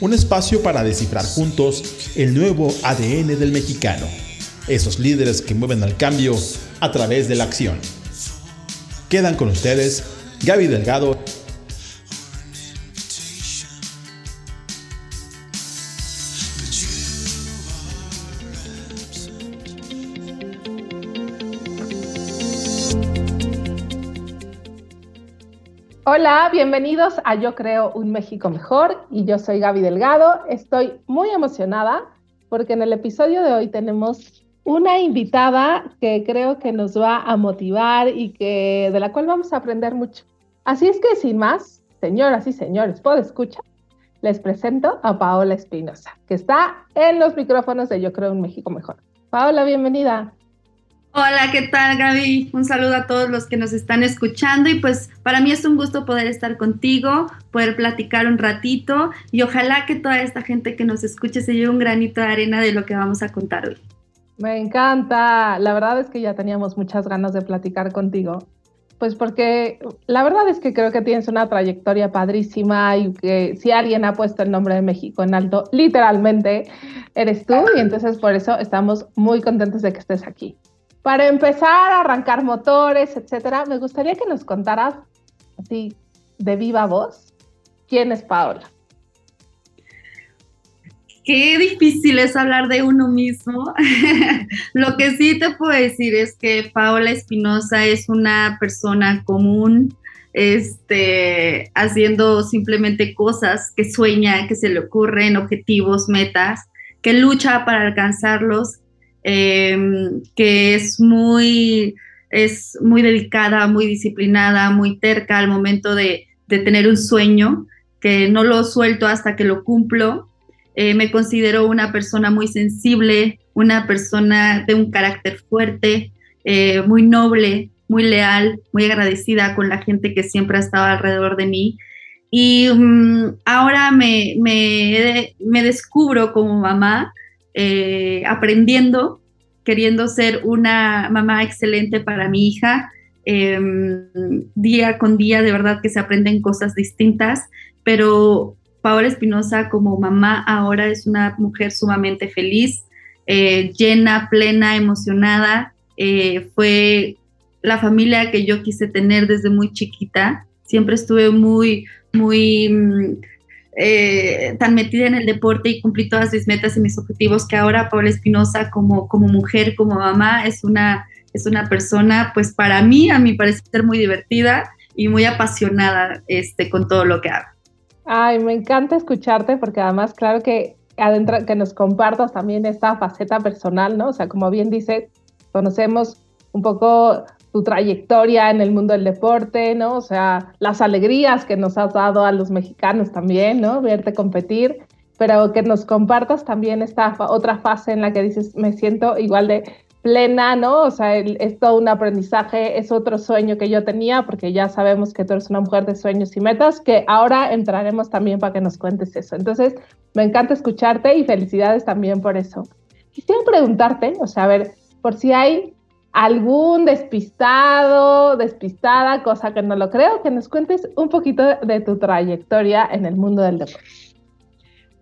un espacio para descifrar juntos el nuevo ADN del mexicano, esos líderes que mueven al cambio a través de la acción. Quedan con ustedes Gaby Delgado Hola, bienvenidos a Yo Creo un México Mejor y yo soy Gaby Delgado. Estoy muy emocionada porque en el episodio de hoy tenemos una invitada que creo que nos va a motivar y que de la cual vamos a aprender mucho. Así es que sin más, señoras y señores, ¿puedo escuchar? Les presento a Paola Espinosa, que está en los micrófonos de Yo Creo un México Mejor. Paola, bienvenida. Hola, ¿qué tal Gaby? Un saludo a todos los que nos están escuchando y pues para mí es un gusto poder estar contigo, poder platicar un ratito y ojalá que toda esta gente que nos escuche se lleve un granito de arena de lo que vamos a contar hoy. Me encanta, la verdad es que ya teníamos muchas ganas de platicar contigo, pues porque la verdad es que creo que tienes una trayectoria padrísima y que si alguien ha puesto el nombre de México en alto, literalmente eres tú y entonces por eso estamos muy contentos de que estés aquí. Para empezar a arrancar motores, etcétera, me gustaría que nos contaras así de viva voz quién es Paola. Qué difícil es hablar de uno mismo. Lo que sí te puedo decir es que Paola Espinosa es una persona común, este, haciendo simplemente cosas que sueña, que se le ocurren, objetivos, metas, que lucha para alcanzarlos Em, que es muy, es muy dedicada, muy disciplinada, muy terca al momento de, tener un sueño, que no lo suelto hasta que lo cumplo. Eh, me considero una persona muy sensible, una persona de un carácter fuerte, eh, muy noble, muy leal, muy agradecida con la gente que siempre ha estado alrededor de mí. Y mm, ahora me, me, me, descubro como mamá eh, aprendiendo, queriendo ser una mamá excelente para mi hija. Em, día con día, de verdad que se aprenden cosas distintas, pero Paola Espinosa como mamá ahora es una mujer sumamente feliz, eh, llena, plena, emocionada. Eh, fue la familia que yo quise tener desde muy chiquita. Siempre estuve muy, muy mm, eh, tan metida en el deporte y cumplí todas mis metas y mis objetivos que ahora Paula Espinosa como, como mujer, como mamá, es una, es una persona, pues para mí, a mi parecer, muy divertida y muy apasionada este, con todo lo que hago. Ay, me encanta escucharte porque además, claro que adentro, que nos compartas también esta faceta personal, ¿no? O sea, como bien dices, conocemos un poco tu trayectoria en el mundo del deporte, ¿no? O sea, las alegrías que nos has dado a los mexicanos también, ¿no? Verte competir, pero que nos compartas también esta otra fase en la que dices, me siento igual de plena, ¿no? O sea, es todo un aprendizaje, es otro sueño que yo tenía, porque ya sabemos que tú eres una mujer de sueños y metas, que ahora entraremos también para que nos cuentes eso. Entonces, me encanta escucharte y felicidades también por eso. Quisiera preguntarte, o sea, a ver, por si hay algún despistado, despistada, cosa que no lo creo, que nos cuentes un poquito de tu trayectoria en el mundo del deporte.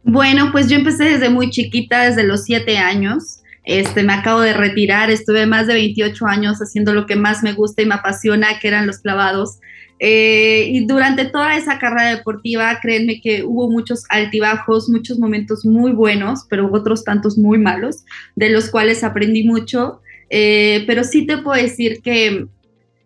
Bueno, pues yo empecé desde muy chiquita, desde los siete años. Este, me acabo de retirar, estuve más de 28 años haciendo lo que más me gusta y me apasiona, que eran los clavados. Eh, y durante toda esa carrera deportiva, créanme que hubo muchos altibajos, muchos momentos muy buenos, pero otros tantos muy malos, de los cuales aprendí mucho. Eh, pero sí te puedo decir que,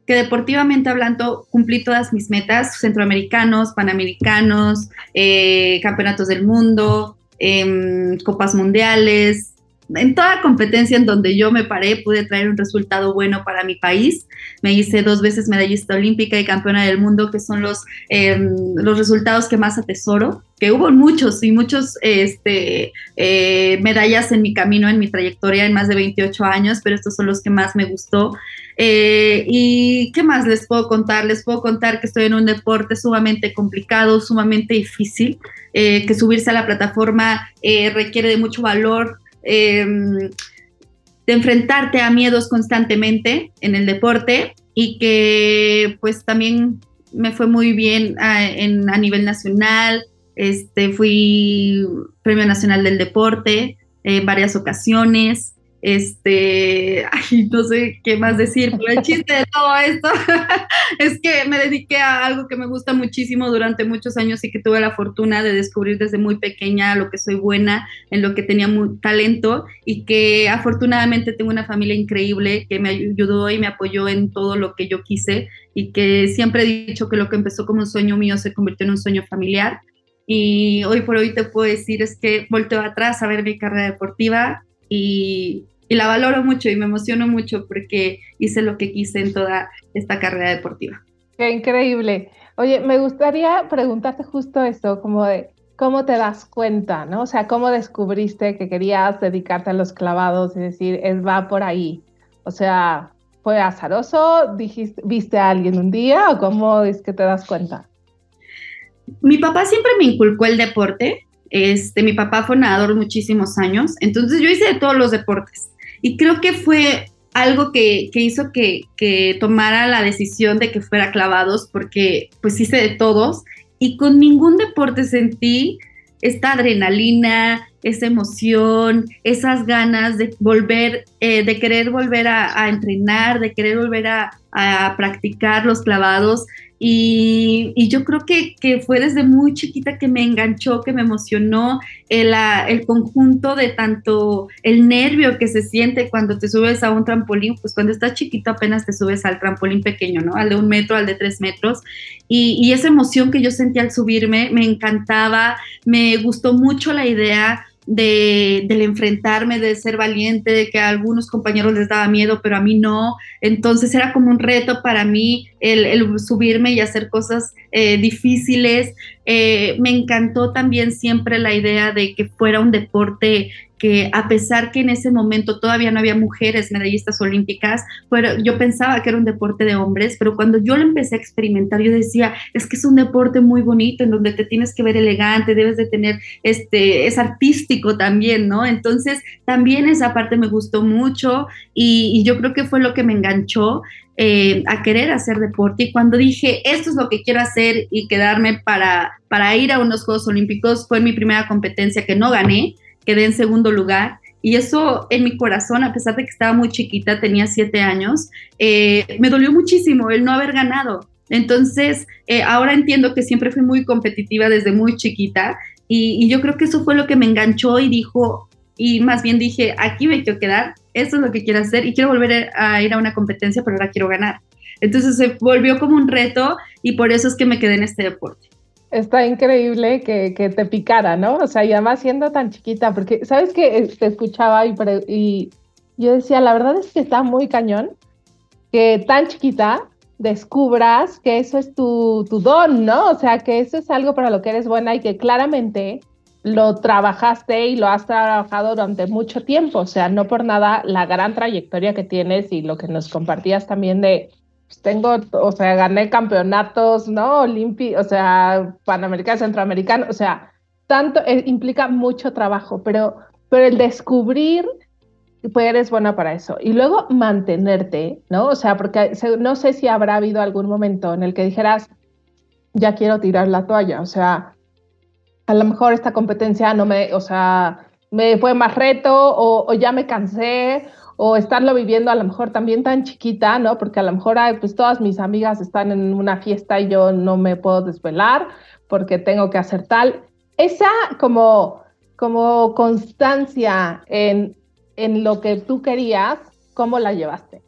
que, deportivamente hablando cumplí todas mis metas, centroamericanos, panamericanos, eh, campeonatos del mundo, em, copas mundiales, en toda competencia en donde yo me paré pude traer un resultado bueno para mi país. Me hice dos veces medallista olímpica y campeona del mundo, que son los, em, los resultados que más atesoro, que hubo muchos y muchos este, eh, medallas en mi camino, en mi trayectoria en más de 28 años, pero estos son los que más me gustó. Eh, ¿Y qué más les puedo contar? Les puedo contar que estoy en un deporte sumamente complicado, sumamente difícil, eh, que subirse a la plataforma requiere de mucho valor, Em, de enfrentarte a miedos constantemente en el deporte y que pues también me fue muy bien a, a nivel nacional, este, fui Premio Nacional del Deporte en varias ocasiones, este, ay, no sé qué más decir, pero el chiste de todo esto es que me dediqué a algo que me gusta muchísimo durante muchos años y que tuve la fortuna de descubrir desde muy pequeña lo que soy buena, en lo que tenía talento y que afortunadamente tengo una familia increíble que me ayudó y me apoyó en todo lo que yo quise y que siempre he dicho que lo que empezó como un sueño mío se convirtió en un sueño familiar. Y hoy por hoy te puedo decir es que volteo atrás a ver mi carrera deportiva y, la valoro mucho y me emociono mucho porque hice lo que quise en toda esta carrera deportiva. Qué increíble. Oye, me gustaría preguntarte justo esto, como de cómo te das cuenta, ¿no? O sea, cómo descubriste que querías dedicarte a los clavados y decir, es va por ahí. O sea, ¿fue azaroso? ¿Dijiste, viste a alguien un día o cómo es que te das cuenta? Mi papá siempre me inculcó el deporte este, mi papá fue nadador muchísimos años, entonces yo hice de todos los deportes y creo que fue algo que, hizo que, que, tomara la decisión de que fuera clavados porque pues hice de todos y con ningún deporte sentí esta adrenalina, esa emoción, esas ganas de volver, eh, de querer volver a, entrenar, de querer volver a practicar los clavados. Y, yo creo que, fue desde muy chiquita que me enganchó, que me emocionó el, el, conjunto de tanto el nervio que se siente cuando te subes a un trampolín, pues cuando estás chiquito apenas te subes al trampolín pequeño, ¿no? Al de un metro, al de tres metros. Y, y esa emoción que yo sentí al subirme me encantaba, me gustó mucho la idea de, del enfrentarme, de ser valiente, de que a algunos compañeros les daba miedo, pero a mí no. Entonces era como un reto para mí el, subirme y hacer cosas eh, difíciles. Eh, me encantó también siempre la idea de que fuera un deporte que a pesar que en ese momento todavía no había mujeres medallistas olímpicas, pero yo pensaba que era un deporte de hombres, pero cuando yo lo empecé a experimentar, yo decía, es que es un deporte muy bonito en donde te tienes que ver elegante, debes de tener, este, es artístico también, ¿no? Entonces, también esa parte me gustó mucho y, y yo creo que fue lo que me enganchó. Eh, a querer hacer deporte y cuando dije esto es lo que quiero hacer y quedarme para, para ir a unos Juegos Olímpicos fue mi primera competencia que no gané, quedé en segundo lugar. Y eso en mi corazón, a pesar de que estaba muy chiquita, tenía siete años, eh, me dolió muchísimo el no haber ganado. Entonces, eh, ahora entiendo que siempre fui muy competitiva desde muy chiquita y, yo creo que eso fue lo que me enganchó y dijo, y más bien dije, aquí me quiero quedar, esto es lo que quiero hacer y quiero volver a ir a una competencia, pero ahora quiero ganar. Entonces se volvió como un reto y por eso es que me quedé en este deporte. Está increíble que, te picara, ¿no? O sea, y además siendo tan chiquita, porque, ¿sabes que Te escuchaba y, y yo decía, la verdad es que está muy cañón que tan chiquita descubras que eso es tu, tu don, ¿no? O sea, que eso es algo para lo que eres buena y que claramente lo trabajaste y lo has trabajado durante mucho tiempo. O sea, no por nada la gran trayectoria que tienes y lo que nos compartías también de pues tengo, o sea, gané campeonatos, ¿no? Olimpi, o sea, Panamericano, Centroamericano, o sea, tanto, eh, implica mucho trabajo, pero, pero el descubrir, pues eres buena para eso. Y luego mantenerte, ¿no? O sea, porque no sé si habrá habido algún momento en el que dijeras, ya quiero tirar la toalla, o sea, a lo mejor esta competencia no me, o sea, me fue más reto o, o ya me cansé o estarlo viviendo a lo mejor también tan chiquita, ¿no? Porque a lo mejor pues todas mis amigas están en una fiesta y yo no me puedo desvelar porque tengo que hacer tal. Esa como, como constancia en, en lo que tú querías, ¿cómo la llevaste?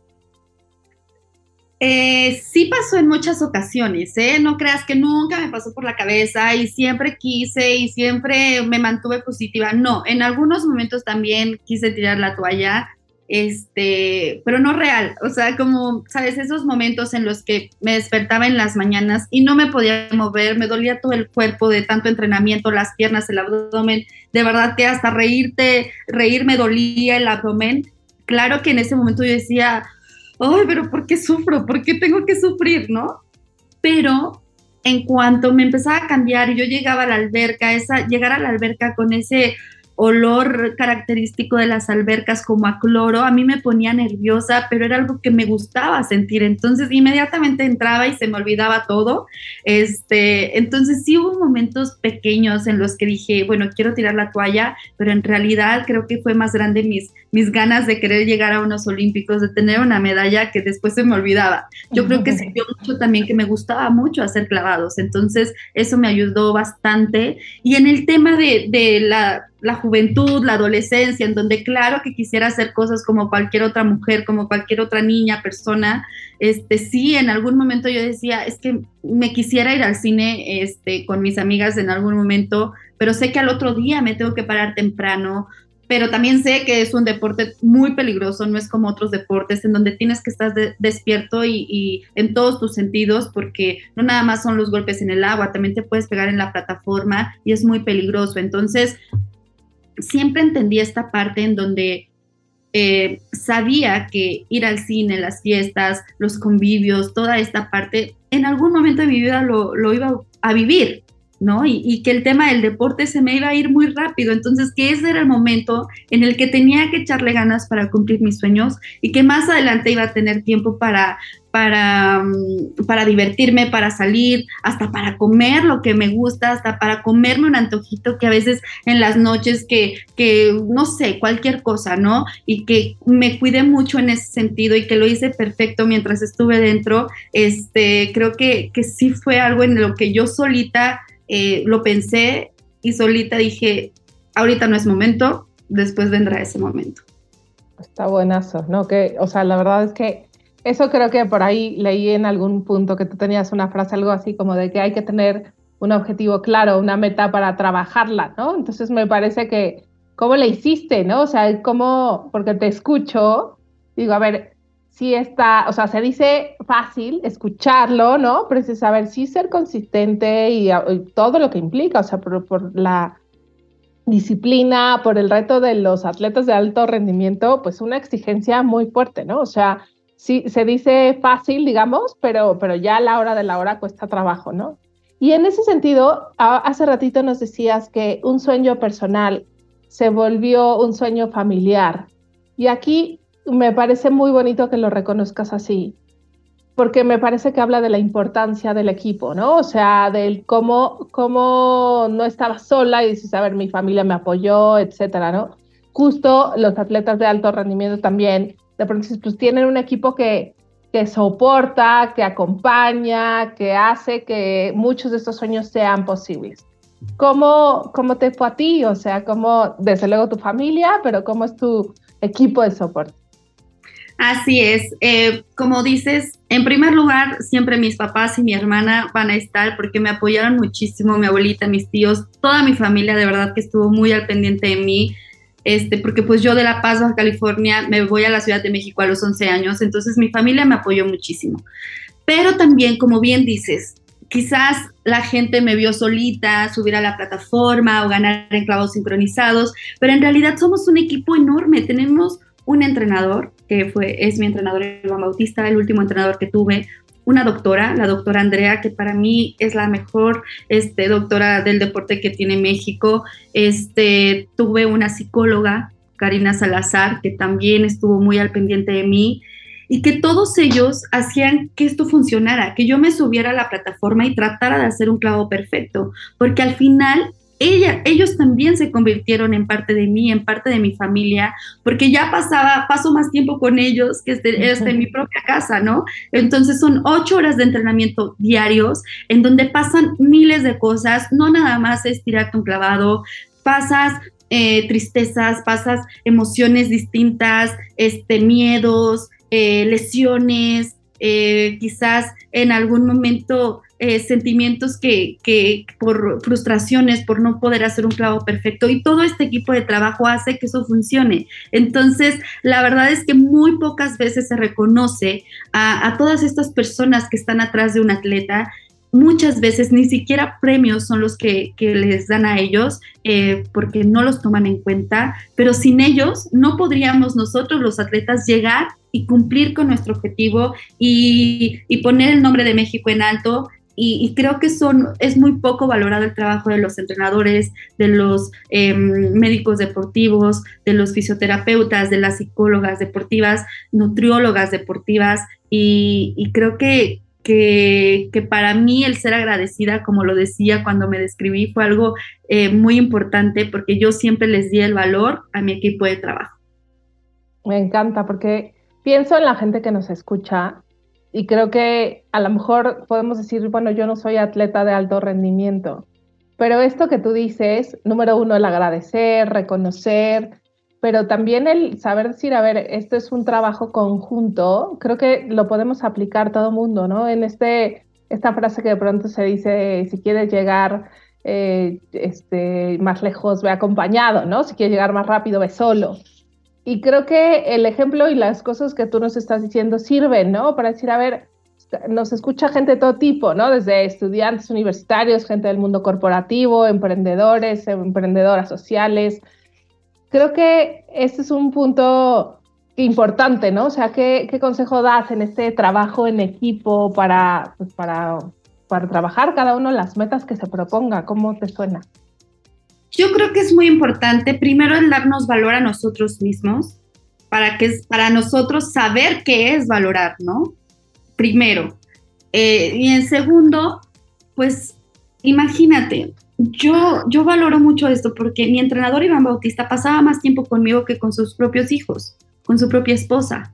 Eh, sí pasó en muchas ocasiones, ¿eh? No creas que nunca me pasó por la cabeza y siempre quise y siempre me mantuve positiva. No, en algunos momentos también quise tirar la toalla, este, pero no real. O sea, como, ¿sabes? Esos momentos en los que me despertaba en las mañanas y no me podía mover, me dolía todo el cuerpo de tanto entrenamiento, las piernas, el abdomen. De verdad que hasta reírte, reír me dolía el abdomen. Claro que en ese momento yo decía, ay, pero ¿por qué sufro? ¿Por qué tengo que sufrir, no? Pero en cuanto me empezaba a cambiar y yo llegaba a la alberca, esa, llegar a la alberca con ese olor característico de las albercas como a cloro, a mí me ponía nerviosa, pero era algo que me gustaba sentir. Entonces inmediatamente entraba y se me olvidaba todo. Este, entonces sí hubo momentos pequeños en los que dije, bueno, quiero tirar la toalla, pero en realidad creo que fue más grande mis, mis ganas de querer llegar a unos olímpicos, de tener una medalla que después se me olvidaba. Yo creo que sirvió mucho también que me gustaba mucho hacer clavados. Entonces eso me ayudó bastante. Y en el tema de, de la la juventud, la adolescencia, en donde claro que quisiera hacer cosas como cualquier otra mujer, como cualquier otra niña, persona, este sí, en algún momento yo decía, es que me quisiera ir al cine este con mis amigas en algún momento, pero sé que al otro día me tengo que parar temprano, pero también sé que es un deporte muy peligroso, no es como otros deportes en donde tienes que estar despierto y, en todos tus sentidos, porque no nada más son los golpes en el agua, también te puedes pegar en la plataforma y es muy peligroso. Entonces, siempre entendí esta parte en donde eh, sabía que ir al cine, las fiestas, los convivios, toda esta parte, en algún momento de mi vida lo iba a vivir. ¿No? Y, que el tema del deporte se me iba a ir muy rápido, entonces que ese era el momento en el que tenía que echarle ganas para cumplir mis sueños y que más adelante iba a tener tiempo para, para, mm, para divertirme, para salir, hasta para comer lo que me gusta, hasta para comerme un antojito que a veces en las noches que, que no sé, cualquier cosa, ¿no? Y que me cuidé mucho en ese sentido y que lo hice perfecto mientras estuve dentro, este, creo que, que sí fue algo en lo que yo solita eh, lo pensé y solita dije, ahorita no es momento, después vendrá ese momento. Está buenazo, ¿no? Que, o sea, la verdad es que eso creo que por ahí leí en algún punto que tú tenías una frase, algo así como de que hay que tener un objetivo claro, una meta para trabajarla, ¿no? Entonces me parece que, ¿cómo le hiciste, no? O sea, ¿cómo? Porque te escucho, digo, a ver, sí está, o sea, se dice fácil escucharlo, ¿no? Pero es saber sí ser consistente y, todo lo que implica, o sea, por, la disciplina, por el reto de los atletas de alto rendimiento, pues una exigencia muy fuerte, ¿no? O sea, sí se dice fácil, digamos, pero, pero ya a la hora de la hora cuesta trabajo, ¿no? Y en ese sentido, hace ratito nos decías que un sueño personal se volvió un sueño familiar. Y aquí me parece muy bonito que lo reconozcas así, porque me parece que habla de la importancia del equipo, ¿no? O sea, del cómo, cómo no estaba sola y dices, a ver, mi familia me apoyó, etcétera, ¿no? Justo los atletas de alto rendimiento también, de pronto, pues tienen un equipo que, que soporta, que acompaña, que hace que muchos de estos sueños sean posibles. ¿Cómo, ¿Cómo te fue a ti? O sea, ¿cómo, desde luego tu familia, pero cómo es tu equipo de soporte? Así es, eh, como dices, en primer lugar, siempre mis papás y mi hermana van a estar porque me apoyaron muchísimo, mi abuelita, mis tíos, toda mi familia de verdad que estuvo muy al pendiente de mí, este, porque pues yo de La Paz, Baja California, me voy a la Ciudad de México a los 11 años, entonces mi familia me apoyó muchísimo. Pero también, como bien dices, quizás la gente me vio solita subir a la plataforma o ganar en clavos sincronizados, pero en realidad somos un equipo enorme, tenemos un entrenador, que fue, es mi entrenador Iván Bautista, el último entrenador que tuve, una doctora, la doctora Andrea, que para mí es la mejor este, doctora del deporte que tiene México. Este, tuve una psicóloga, Karina Salazar, que también estuvo muy al pendiente de mí y que todos ellos hacían que esto funcionara, que yo me subiera a la plataforma y tratara de hacer un clavo perfecto, porque al final ella, ellos también se convirtieron en parte de mí, en parte de mi familia, porque ya pasaba, paso más tiempo con ellos que este, este en mi propia casa, ¿no? Entonces son ocho horas de entrenamiento diarios en donde pasan miles de cosas, no nada más es tirarte un clavado, pasas eh, tristezas, pasas emociones distintas, este, miedos, eh, lesiones, eh, quizás en algún momento eh, sentimientos que, por frustraciones, por no poder hacer un clavo perfecto. Y todo este equipo de trabajo hace que eso funcione. Entonces, la verdad es que muy pocas veces se reconoce a, todas estas personas que están atrás de un atleta. Muchas veces ni siquiera premios son los que, les dan a ellos eh, porque no los toman en cuenta, pero sin ellos no podríamos nosotros los atletas llegar y cumplir con nuestro objetivo y poner el nombre de México en alto y, creo que son, es muy poco valorado el trabajo de los entrenadores, de los em, médicos deportivos, de los fisioterapeutas, de las psicólogas deportivas, nutriólogas deportivas, y, creo que, que, para mí el ser agradecida, como lo decía cuando me describí, fue algo eh, muy importante porque yo siempre les di el valor a mi equipo de trabajo. Me encanta porque pienso en la gente que nos escucha y creo que a lo mejor podemos decir, bueno, yo no soy atleta de alto rendimiento, pero esto que tú dices, número uno, el agradecer, reconocer, pero también el saber decir, a ver, esto es un trabajo conjunto, creo que lo podemos aplicar todo mundo, ¿no? En este, esta frase que de pronto se dice, si quieres llegar eh, este, más lejos, ve acompañado, ¿no? Si quieres llegar más rápido, ve solo. Y creo que el ejemplo y las cosas que tú nos estás diciendo sirven, ¿no? Para decir, a ver, nos escucha gente de todo tipo, ¿no? Desde estudiantes universitarios, gente del mundo corporativo, emprendedores, emprendedoras sociales. Creo que este es un punto importante, ¿no? O sea, ¿qué, qué consejo das en este trabajo en equipo para, pues para, para trabajar cada uno las metas que se proponga? ¿Cómo te suena? Yo creo que es muy importante, primero, el darnos valor a nosotros mismos, para, que, para nosotros saber qué es valorar, ¿no? Primero. Eh, y en segundo, pues imagínate, yo, yo valoro mucho esto porque mi entrenador Iván Bautista pasaba más tiempo conmigo que con sus propios hijos, con su propia esposa,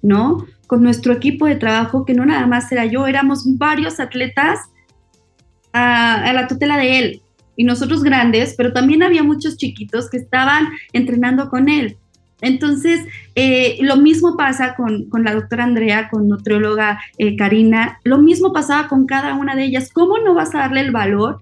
¿no? Con nuestro equipo de trabajo, que no nada más era yo, éramos varios atletas a, a la tutela de él y nosotros grandes, pero también había muchos chiquitos que estaban entrenando con él. Entonces, eh, lo mismo pasa con, la doctora Andrea, con nutrióloga eh, Karina, lo mismo pasaba con cada una de ellas. ¿Cómo no vas a darle el valor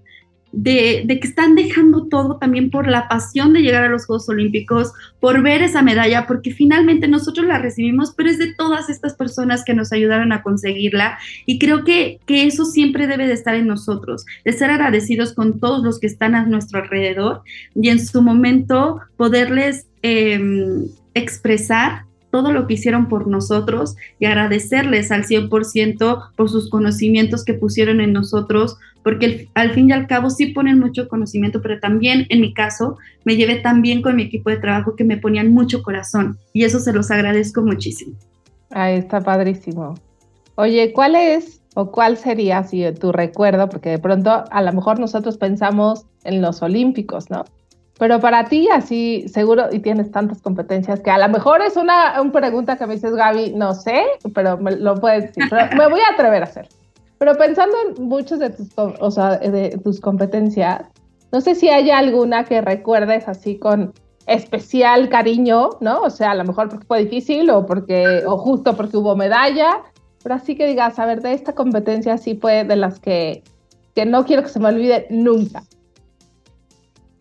de, que están dejando todo también por la pasión de llegar a los Juegos Olímpicos, por ver esa medalla, porque finalmente nosotros la recibimos, pero es de todas estas personas que nos ayudaron a conseguirla y creo que, que eso siempre debe de estar en nosotros, de ser agradecidos con todos los que están a nuestro alrededor y en su momento poderles em, expresar todo lo que hicieron por nosotros y agradecerles al 100% por sus conocimientos que pusieron en nosotros, porque al fin y al cabo sí ponen mucho conocimiento, pero también en mi caso me llevé tan bien con mi equipo de trabajo que me ponían mucho corazón y eso se los agradezco muchísimo. Ahí está padrísimo. Oye, ¿cuál es o cuál sería si tu recuerdo? Porque de pronto a lo mejor nosotros pensamos en los olímpicos, ¿no? Pero para ti, así seguro, y tienes tantas competencias que a lo mejor es una, pregunta que me dices, Gaby, no sé, pero me lo puedes decir, pero me voy a atrever a hacer. Pero pensando en muchas de tus, o sea, de tus competencias, no sé si hay alguna que recuerdes así con especial cariño, ¿no? O sea, a lo mejor porque fue difícil o porque, o justo porque hubo medalla, pero así que digas, a ver, de esta competencia sí fue de las que, que no quiero que se me olvide nunca.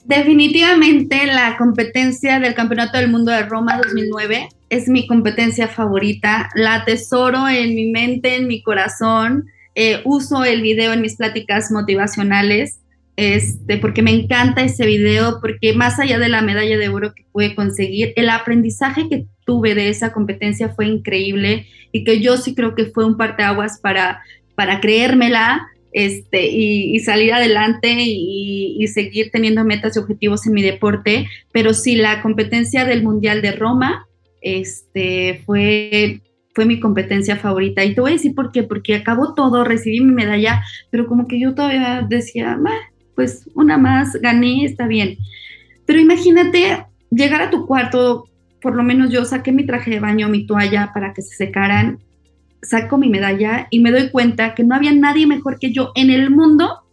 Definitivamente la competencia del Campeonato del Mundo de Roma 2009 es mi competencia favorita. La atesoro en mi mente, en mi corazón. Eh, uso el video en mis pláticas motivacionales este, porque me encanta ese video, porque más allá de la medalla de oro que pude conseguir, el aprendizaje que tuve de esa competencia fue increíble y que yo sí creo que fue un parteaguas para, para creérmela, este, y, salir adelante y, seguir teniendo metas y objetivos en mi deporte. Pero sí, la competencia del Mundial de Roma este, fue, fue mi competencia favorita. Y te voy a decir por qué, porque acabó todo, recibí mi medalla, pero como que yo todavía decía, pues una más, gané, está bien. Pero imagínate llegar a tu cuarto, por lo menos yo saqué mi traje de baño, mi toalla para que se secaran saco mi medalla y me doy cuenta que no había nadie mejor que yo en el mundo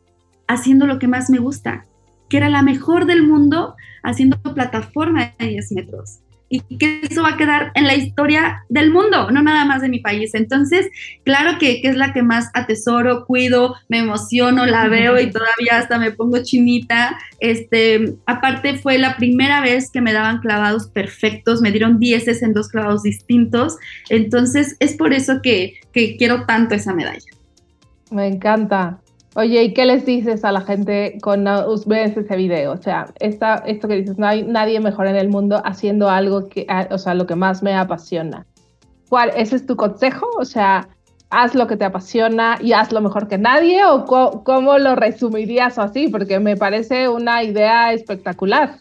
haciendo lo que más me gusta, que era la mejor del mundo haciendo plataforma de 10 metros. Y que eso va a quedar en la historia del mundo, no nada más de mi país. Entonces, claro que, que, es la que más atesoro, cuido, me emociono, la veo y todavía hasta me pongo chinita. Este, aparte fue la primera vez que me daban clavados perfectos, me dieron dieces en dos clavados distintos. Entonces, es por eso que, que quiero tanto esa medalla. Me encanta. Oye, ¿y qué les dices a la gente cuando ves ese video? O sea, esta, esto que dices, no hay nadie mejor en el mundo haciendo algo que, o sea, lo que más me apasiona. ¿Cuál, ¿Ese es tu consejo? O sea, haz lo que te apasiona y haz lo mejor que nadie o cómo lo resumirías así? Porque me parece una idea espectacular.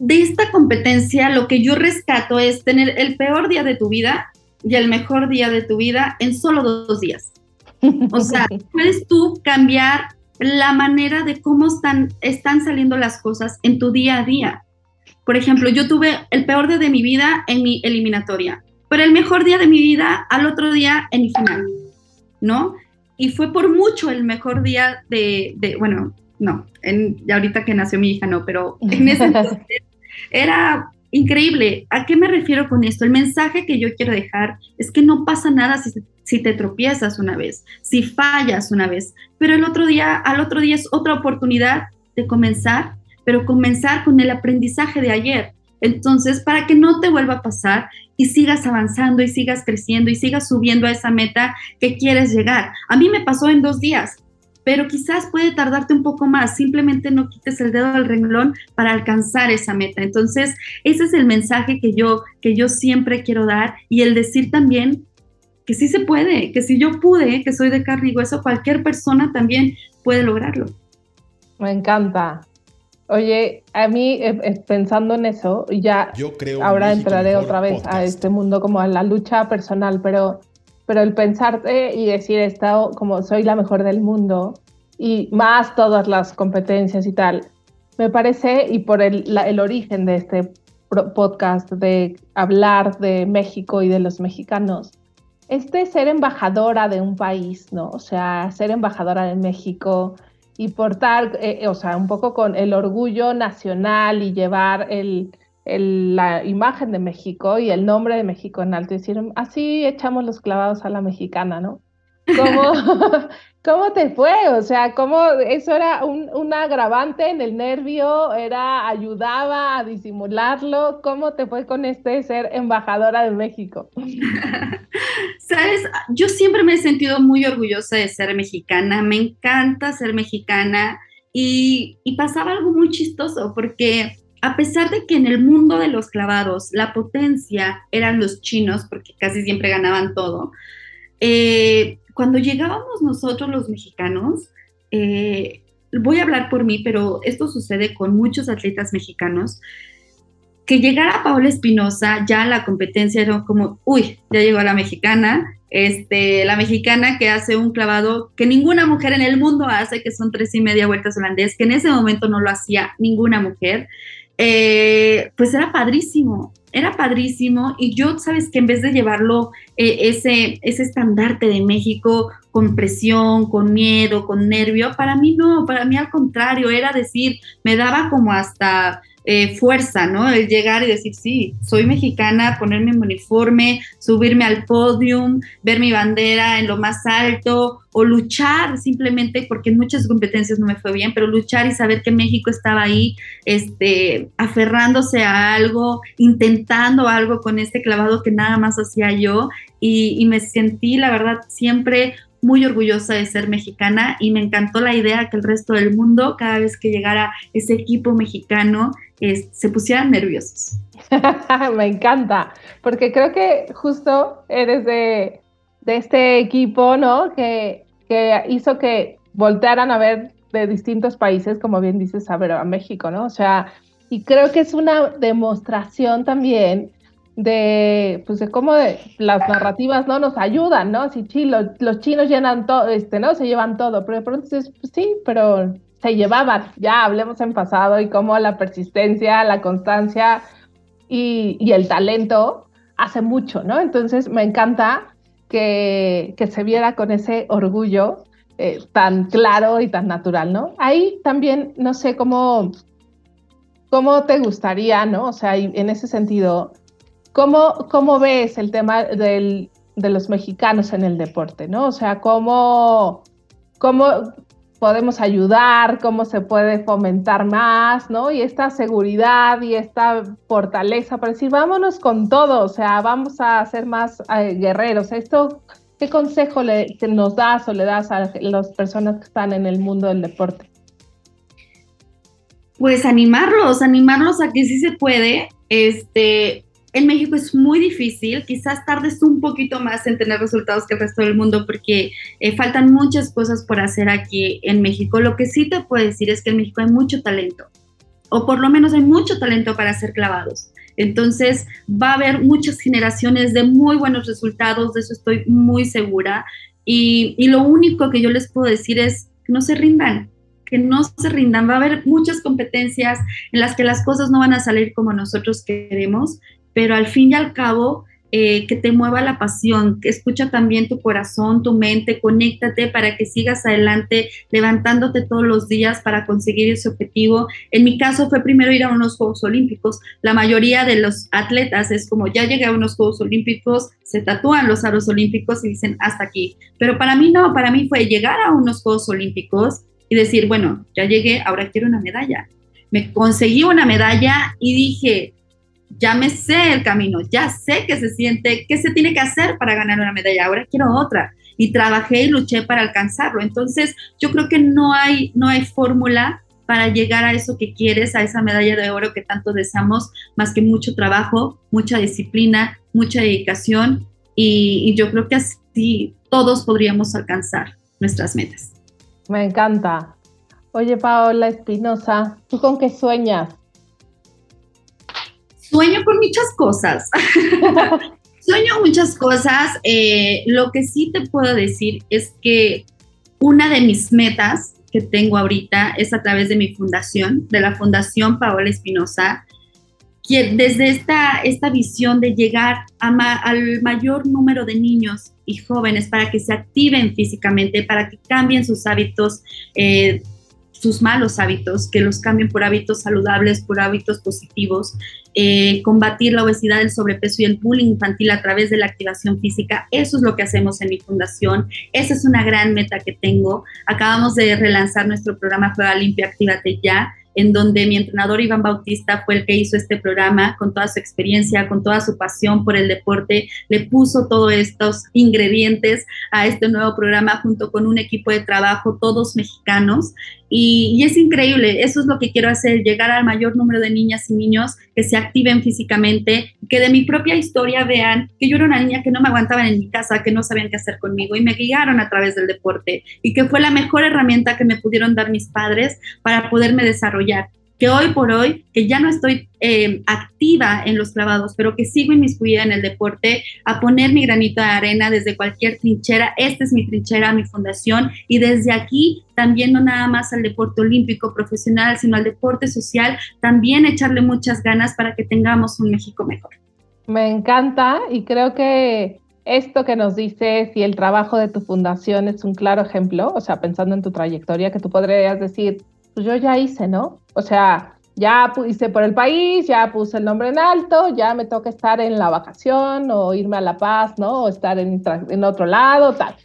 De esta competencia lo que yo rescato es tener el peor día de tu vida y el mejor día de tu vida en solo dos días. O sea, puedes tú cambiar la manera de cómo están, están saliendo las cosas en tu día a día. Por ejemplo, yo tuve el peor día de mi vida en mi eliminatoria, pero el mejor día de mi vida al otro día en mi final, ¿no? Y fue por mucho el mejor día de, de bueno, no, en, ahorita que nació mi hija no, pero en ese entonces era increíble. ¿A qué me refiero con esto? El mensaje que yo quiero dejar es que no pasa nada si, si te tropiezas una vez, si fallas una vez, pero el otro día, al otro día es otra oportunidad de comenzar, pero comenzar con el aprendizaje de ayer. Entonces, para que no te vuelva a pasar y sigas avanzando y sigas creciendo y sigas subiendo a esa meta que quieres llegar. A mí me pasó en dos días pero quizás puede tardarte un poco más, simplemente no quites el dedo del renglón para alcanzar esa meta. Entonces, ese es el mensaje que yo, que yo siempre quiero dar y el decir también que sí se puede, que si yo pude, que soy de carne y hueso, cualquier persona también puede lograrlo. Me encanta. Oye, a mí eh, eh, pensando en eso, ya yo creo ahora entraré otra vez a este mundo como a la lucha personal, pero pero el pensarte y decir, estado como soy la mejor del mundo y más todas las competencias y tal, me parece, y por el, el origen de este podcast de hablar de México y de los mexicanos, este ser embajadora de un país, ¿no? O sea, ser embajadora de México y portar, eh, o sea, un poco con el orgullo nacional y llevar el, la imagen de México y el nombre de México en alto y decir, así echamos los clavados a la mexicana, ¿no? ¿Cómo, ¿Cómo te fue? O sea, ¿cómo eso era un, un, agravante en el nervio? ¿Era ayudaba a disimularlo? ¿Cómo te fue con este ser embajadora de México? Sabes, yo siempre me he sentido muy orgullosa de ser mexicana, me encanta ser mexicana y, y pasaba algo muy chistoso porque a pesar de que en el mundo de los clavados la potencia eran los chinos, porque casi siempre ganaban todo, eh, cuando llegábamos nosotros los mexicanos, eh, voy a hablar por mí, pero esto sucede con muchos atletas mexicanos, que llegara Paola Espinosa, ya la competencia era como, uy, ya llegó la mexicana, este, la mexicana que hace un clavado que ninguna mujer en el mundo hace, que son tres y media vueltas holandés, que en ese momento no lo hacía ninguna mujer. Eh, pues era padrísimo, era padrísimo. Y yo, sabes que en vez de llevarlo eh, ese, ese estandarte de México con presión, con miedo, con nervio, para mí no, para mí al contrario, era decir, me daba como hasta eh, fuerza, ¿no? El llegar y decir, sí, soy mexicana, ponerme mi uniforme, subirme al podium, ver mi bandera en lo más alto o luchar simplemente porque en muchas competencias no me fue bien, pero luchar y saber que México estaba ahí, este, aferrándose a algo, intentando algo con este clavado que nada más hacía yo y, y me sentí, la verdad, siempre muy orgullosa de ser mexicana y me encantó la idea que el resto del mundo, cada vez que llegara ese equipo mexicano, se pusieran nerviosos. me encanta, porque creo que justo eres de, de este equipo, ¿no? Que, que hizo que voltearan a ver de distintos países, como bien dices, a ver a México, ¿no? O sea, y creo que es una demostración también de, pues de cómo las narrativas no nos ayudan, ¿no? Si sí, los chinos llenan todo, este, ¿no? Se llevan todo, pero de pronto dices, pues sí, pero se llevaban, ya hablemos en pasado y cómo la persistencia, la constancia y, y el talento hace mucho, ¿no? Entonces me encanta que, que se viera con ese orgullo eh, tan claro y tan natural, ¿no? Ahí también, no sé cómo ¿cómo te gustaría, no? O sea, en ese sentido, ¿cómo, cómo ves el tema del, de los mexicanos en el deporte, no? O sea, ¿cómo, cómo podemos ayudar, cómo se puede fomentar más, ¿no? Y esta seguridad y esta fortaleza para decir, vámonos con todo, o sea, vamos a ser más eh, guerreros. Esto, ¿qué consejo le, nos das o le das a las personas que están en el mundo del deporte? pues animarlos, animarlos a que sí se puede. Este, en México es muy difícil, quizás tardes un poquito más en tener resultados que el resto del mundo porque eh, faltan muchas cosas por hacer aquí en México. Lo que sí te puedo decir es que en México hay mucho talento, o por lo menos hay mucho talento para ser clavados. Entonces va a haber muchas generaciones de muy buenos resultados, de eso estoy muy segura. Y, y lo único que yo les puedo decir es que no se rindan, que no se rindan. Va a haber muchas competencias en las que las cosas no van a salir como nosotros queremos, pero al fin y al cabo, eh, que te mueva la pasión, que escucha también tu corazón, tu mente, conéctate para que sigas adelante, levantándote todos los días para conseguir ese objetivo. En mi caso fue primero ir a unos Juegos Olímpicos. La mayoría de los atletas es como ya llegué a unos Juegos Olímpicos, se tatúan los aros olímpicos y dicen hasta aquí. Pero para mí no, para mí fue llegar a unos Juegos Olímpicos, y decir, bueno, ya llegué, ahora quiero una medalla. Me conseguí una medalla y dije, ya me sé el camino, ya sé qué se siente, qué se tiene que hacer para ganar una medalla, ahora quiero otra. Y trabajé y luché para alcanzarlo. Entonces, yo creo que no hay, no hay fórmula para llegar a eso que quieres, a esa medalla de oro que tanto deseamos, más que mucho trabajo, mucha disciplina, mucha dedicación. Y, y yo creo que así todos podríamos alcanzar nuestras metas. Me encanta. Oye, Paola Espinosa, ¿tú con qué sueñas? Sueño con muchas cosas. Sueño muchas cosas. Eh, lo que sí te puedo decir es que una de mis metas que tengo ahorita es a través de mi fundación, de la Fundación Paola Espinosa, desde esta, esta visión de llegar al mayor número de niños y jóvenes para que se activen físicamente, para que cambien sus hábitos, eh, sus malos hábitos, que los cambien por hábitos saludables, por hábitos positivos, eh, combatir la obesidad, el sobrepeso y el bullying infantil a través de la activación física. Eso es lo que hacemos en mi fundación. Esa es una gran meta que tengo. Acabamos de relanzar nuestro programa Juega Limpia, Actívate Ya en donde mi entrenador Iván Bautista fue el que hizo este programa con toda su experiencia, con toda su pasión por el deporte, le puso todos estos ingredientes a este nuevo programa junto con un equipo de trabajo, todos mexicanos. Y, es increíble, eso es lo que quiero hacer, llegar al mayor número de niñas y niños que se activen físicamente, que de mi propia historia vean que yo era una niña que no me aguantaban en mi casa, que no sabían qué hacer conmigo y me guiaron a través del deporte y que fue la mejor herramienta que me pudieron dar mis padres para poderme desarrollar que hoy por hoy, que ya no estoy eh, activa en los clavados, pero que sigo inmiscuida en el deporte, a poner mi granito de arena desde cualquier trinchera. Esta es mi trinchera, mi fundación, y desde aquí también no nada más al deporte olímpico profesional, sino al deporte social, también echarle muchas ganas para que tengamos un México mejor. Me encanta y creo que esto que nos dices y el trabajo de tu fundación es un claro ejemplo, o sea, pensando en tu trayectoria, que tú podrías decir, pues yo ya hice, ¿no? O sea, ya hice por el país, ya puse el nombre en alto, ya me toca estar en la vacación o irme a La Paz, ¿no? O estar en, otro lado, tal.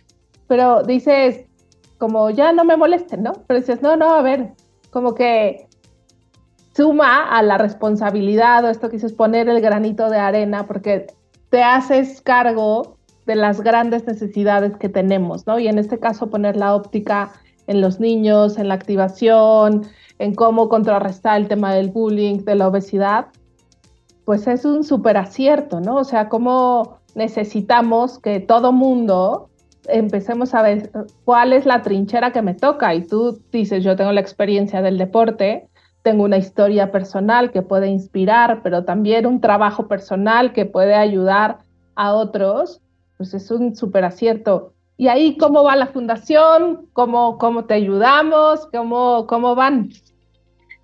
Pero dices, como ya no me molesten, ¿no? Pero dices, no, no, a ver, como que suma a la responsabilidad o esto que dices, poner el granito de arena, porque te haces cargo de las grandes necesidades que tenemos, ¿no? Y en este caso poner la óptica en los niños, en la activación, en cómo contrarrestar el tema del bullying, de la obesidad, pues es un súper acierto, ¿no? O sea, cómo necesitamos que todo mundo empecemos a ver cuál es la trinchera que me toca. Y tú dices, yo tengo la experiencia del deporte, tengo una historia personal que puede inspirar, pero también un trabajo personal que puede ayudar a otros, pues es un súper acierto. Y ahí, ¿cómo va la fundación? ¿Cómo, cómo te ayudamos? ¿Cómo, cómo van?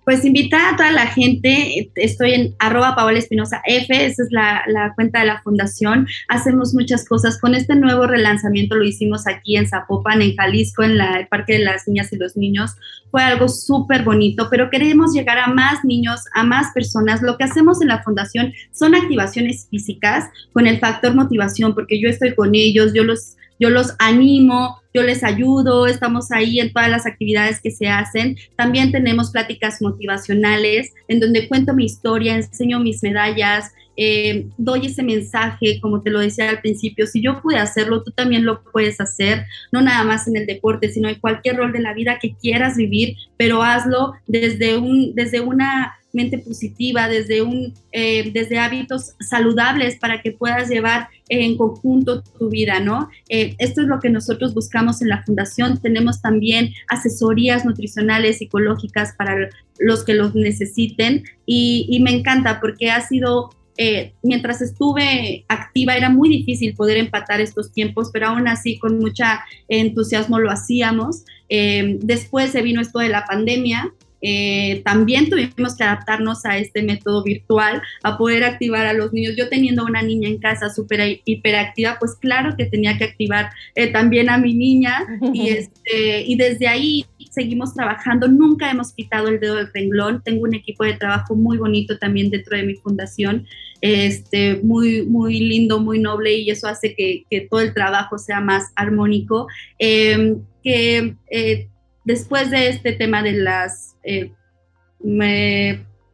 pues invitar a toda la gente, estoy en arroba Paola F, esa es la, la, cuenta de la fundación, hacemos muchas cosas, con este nuevo relanzamiento lo hicimos aquí en Zapopan, en Jalisco, en la, el Parque de las Niñas y los Niños, fue algo súper bonito, pero queremos llegar a más niños, a más personas, lo que hacemos en la fundación son activaciones físicas con el factor motivación, porque yo estoy con ellos, yo los yo los animo, yo les ayudo, estamos ahí en todas las actividades que se hacen. También tenemos pláticas motivacionales en donde cuento mi historia, enseño mis medallas, eh, doy ese mensaje, como te lo decía al principio, si yo pude hacerlo, tú también lo puedes hacer, no nada más en el deporte, sino en cualquier rol de la vida que quieras vivir, pero hazlo desde, un, desde una positiva, desde, un, eh, desde hábitos saludables para que puedas llevar en conjunto tu vida, ¿no? Eh, esto es lo que nosotros buscamos en la fundación. Tenemos también asesorías nutricionales, psicológicas para los que los necesiten y, me encanta porque ha sido eh, mientras estuve activa era muy difícil poder empatar estos tiempos, pero aún así con mucha entusiasmo lo hacíamos. después se vino esto de la pandemia eh, también tuvimos que adaptarnos a este método virtual, a poder activar a los niños. Yo teniendo una niña en casa súper hiperactiva, pues claro que tenía que activar eh, también a mi niña y, este, y desde ahí seguimos trabajando, nunca hemos quitado el dedo del renglón, tengo un equipo de trabajo muy bonito también dentro de mi fundación, este, muy, muy lindo, muy noble y eso hace que, que todo el trabajo sea más armónico. Em, que eh, después de este tema de las eh,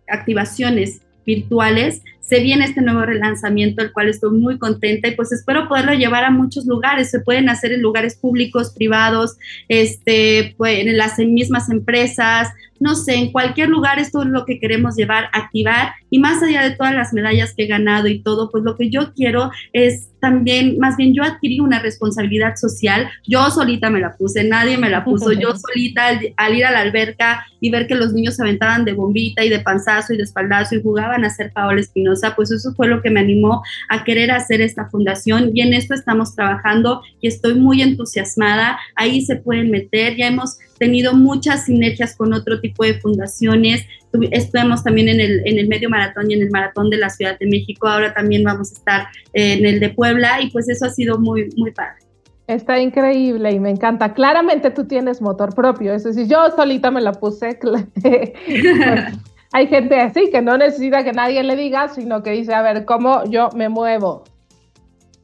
activaciones virtuales, se viene este nuevo relanzamiento, el cual estoy muy contenta y pues espero poderlo llevar a muchos lugares. Se pueden hacer en lugares públicos, privados, este, pues, en las mismas empresas, no sé, en cualquier lugar esto es lo que queremos llevar, activar. Y más allá de todas las medallas que he ganado y todo, pues lo que yo quiero es también, más bien yo adquirí una responsabilidad social, yo solita me la puse, nadie me la puso, yo solita al, ir a la alberca y ver que los niños se aventaban de bombita y de panzazo y de espaldazo y jugaban a ser Paola Espinosa, pues eso fue lo que me animó a querer hacer esta fundación y en esto estamos trabajando y estoy muy entusiasmada, ahí se pueden meter, ya hemos tenido muchas sinergias con otro tipo de fundaciones. Estuvimos también en el, en el medio maratón y en el maratón de la Ciudad de México. Ahora también vamos a estar en el de Puebla y pues eso ha sido muy, muy padre. Está increíble y me encanta. Claramente tú tienes motor propio. Es decir, yo solita me la puse. Hay gente así que no necesita que nadie le diga, sino que dice, a ver, ¿cómo yo me muevo?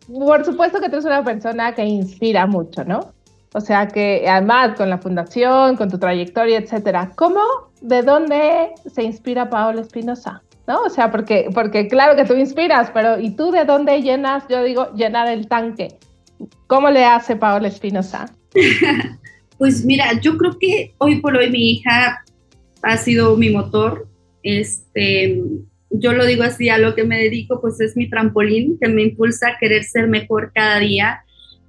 Por supuesto que tú eres una persona que inspira mucho, ¿no? O sea que además con la fundación, con tu trayectoria, etcétera, ¿cómo, de dónde se inspira Paola Espinosa? ¿No? O sea, porque, porque claro que tú inspiras, pero ¿y tú de dónde llenas? Yo digo, llenar el tanque. ¿Cómo le hace Paola Espinosa? pues mira, yo creo que hoy por hoy mi hija ha sido mi motor. Este, yo lo digo así, a lo que me dedico, pues es mi trampolín que me impulsa a querer ser mejor cada día.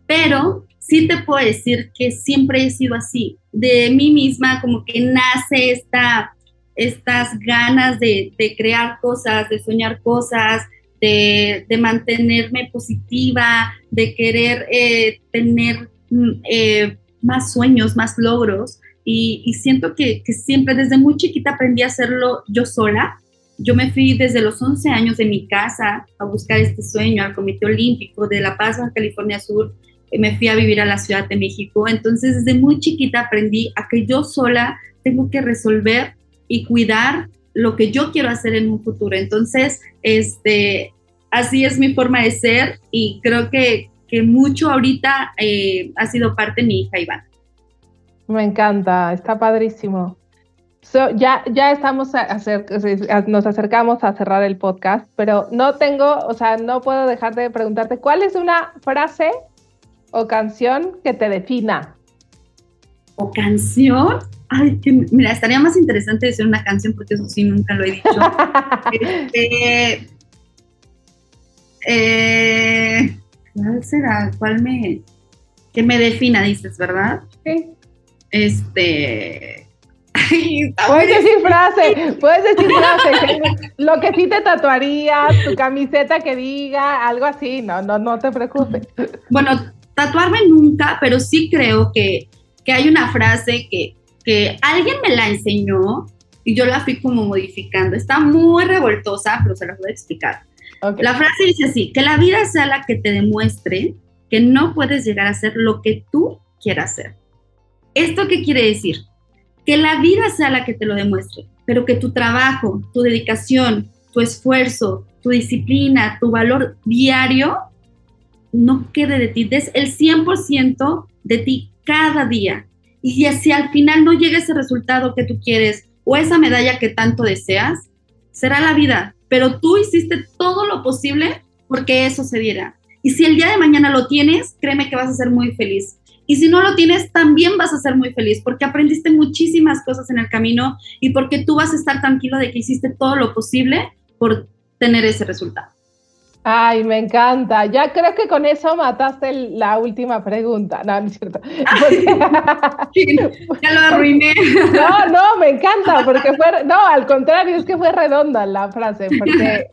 Pero sí te puedo decir que siempre he sido así. De mí misma como que nace esta, estas ganas de, crear cosas, de soñar cosas, de, mantenerme positiva, de querer eh, tener mm, eh, más sueños, más logros. Y, siento que, que, siempre desde muy chiquita aprendí a hacerlo yo sola. Yo me fui desde los 11 años de mi casa a buscar este sueño al Comité Olímpico de La Paz, California Sur, me fui a vivir a la Ciudad de México. Entonces, desde muy chiquita aprendí a que yo sola tengo que resolver y cuidar lo que yo quiero hacer en un futuro. Entonces, este, así es mi forma de ser y creo que, que mucho ahorita eh, ha sido parte mi hija Iván. Me encanta, está padrísimo. ya, ya estamos a hacer, nos acercamos a cerrar el podcast, pero no tengo, o sea, no puedo dejar de preguntarte, ¿cuál es una frase o canción que te defina? ¿O canción? Ay, mira, estaría más interesante decir una canción porque eso sí nunca lo he dicho. este, eh, ¿Cuál será? ¿Cuál me... que me defina, dices, verdad? Sí. Este... puedes decir frase, puedes decir frase, lo que sí te tatuarías, tu camiseta que diga, algo así, no, no, no te preocupes. Bueno, tatuarme nunca, pero sí creo que, que hay una frase que, que alguien me la enseñó y yo la fui como modificando. Está muy revoltosa, pero se la voy a explicar. La frase dice así, que la vida sea la que te demuestre que no puedes llegar a ser lo que tú quieras ser. ¿Esto qué quiere decir? Que la vida sea la que te lo demuestre, pero que tu trabajo, tu dedicación, tu esfuerzo, tu disciplina, tu valor diario no quede de ti, des el 100% de ti cada día. Y si al final no llega ese resultado que tú quieres o esa medalla que tanto deseas, será la vida, pero tú hiciste todo lo posible porque eso se diera. Y si el día de mañana lo tienes, créeme que vas a ser muy feliz. Y si no lo tienes, también vas a ser muy feliz porque aprendiste muchísimas cosas en el camino y porque tú vas a estar tranquilo de que hiciste todo lo posible por tener ese resultado. Ay, me encanta. Ya creo que con eso mataste la última pregunta. No, no es cierto. ya lo arruiné. No, no, me encanta, porque fue, no, al contrario, es que fue redonda la frase, porque,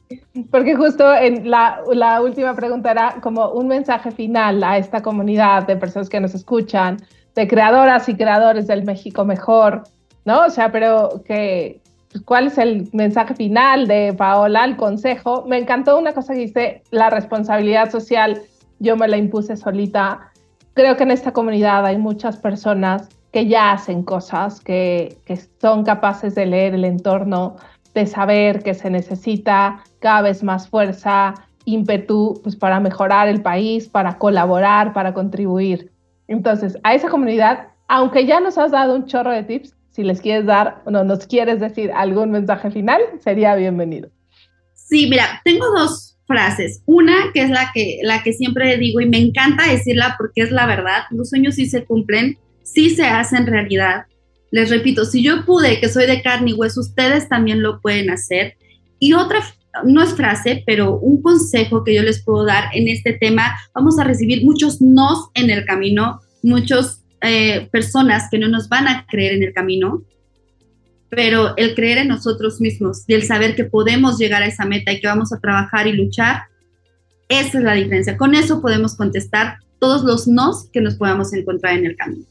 porque justo en la, la última pregunta era como un mensaje final a esta comunidad de personas que nos escuchan, de creadoras y creadores del México mejor, ¿no? O sea, pero que, cuál es el mensaje final de Paola, el consejo. Me encantó una cosa que dice, la responsabilidad social, yo me la impuse solita. Creo que en esta comunidad hay muchas personas que ya hacen cosas, que, que son capaces de leer el entorno, de saber que se necesita cada vez más fuerza, ímpetu pues, para mejorar el país, para colaborar, para contribuir. Entonces, a esa comunidad, aunque ya nos has dado un chorro de tips, si les quieres dar no, nos quieres decir algún mensaje final, sería bienvenido. Sí, mira, tengo dos frases. Una que es la que, la que siempre digo y me encanta decirla porque es la verdad. Los sueños sí se cumplen, sí se hacen realidad. Les repito, si yo pude, que soy de carne y hueso, ustedes también lo pueden hacer. Y otra, no es frase, pero un consejo que yo les puedo dar en este tema, vamos a recibir muchos nos en el camino, muchos eh, personas que no nos van a creer en el camino, pero el creer en nosotros mismos y el saber que podemos llegar a esa meta y que vamos a trabajar y luchar, esa es la diferencia. Con eso podemos contestar todos los nos que nos podamos encontrar en el camino.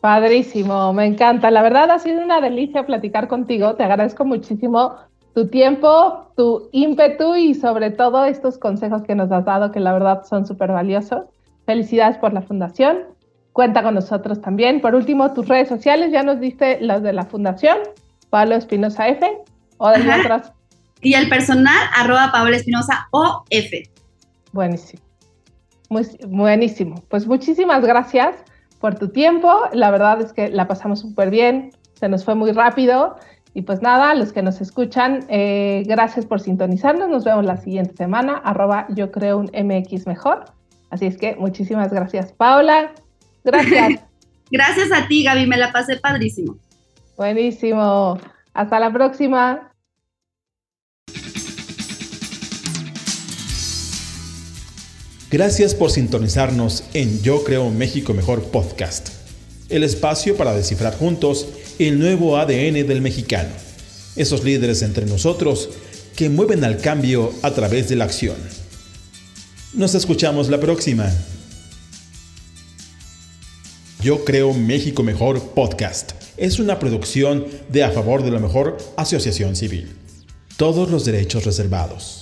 Padrísimo, me encanta. La verdad ha sido una delicia platicar contigo. Te agradezco muchísimo tu tiempo, tu ímpetu y sobre todo estos consejos que nos has dado que la verdad son súper valiosos. Felicidades por la fundación cuenta con nosotros también. Por último, tus redes sociales, ya nos diste las de la Fundación, Pablo Espinosa F, o de otras. Y el personal, arroba Pablo Espinosa F. Buenísimo. Muy, buenísimo. Pues muchísimas gracias por tu tiempo. La verdad es que la pasamos súper bien, se nos fue muy rápido. Y pues nada, los que nos escuchan, eh, gracias por sintonizarnos. Nos vemos la siguiente semana, arroba yo creo un MX mejor. Así es que muchísimas gracias, Paola. Gracias. Gracias a ti, Gaby, me la pasé padrísimo. Buenísimo. Hasta la próxima. Gracias por sintonizarnos en Yo Creo México Mejor Podcast, el espacio para descifrar juntos el nuevo ADN del mexicano, esos líderes entre nosotros que mueven al cambio a través de la acción. Nos escuchamos la próxima. Yo creo México Mejor Podcast. Es una producción de A Favor de la Mejor Asociación Civil. Todos los derechos reservados.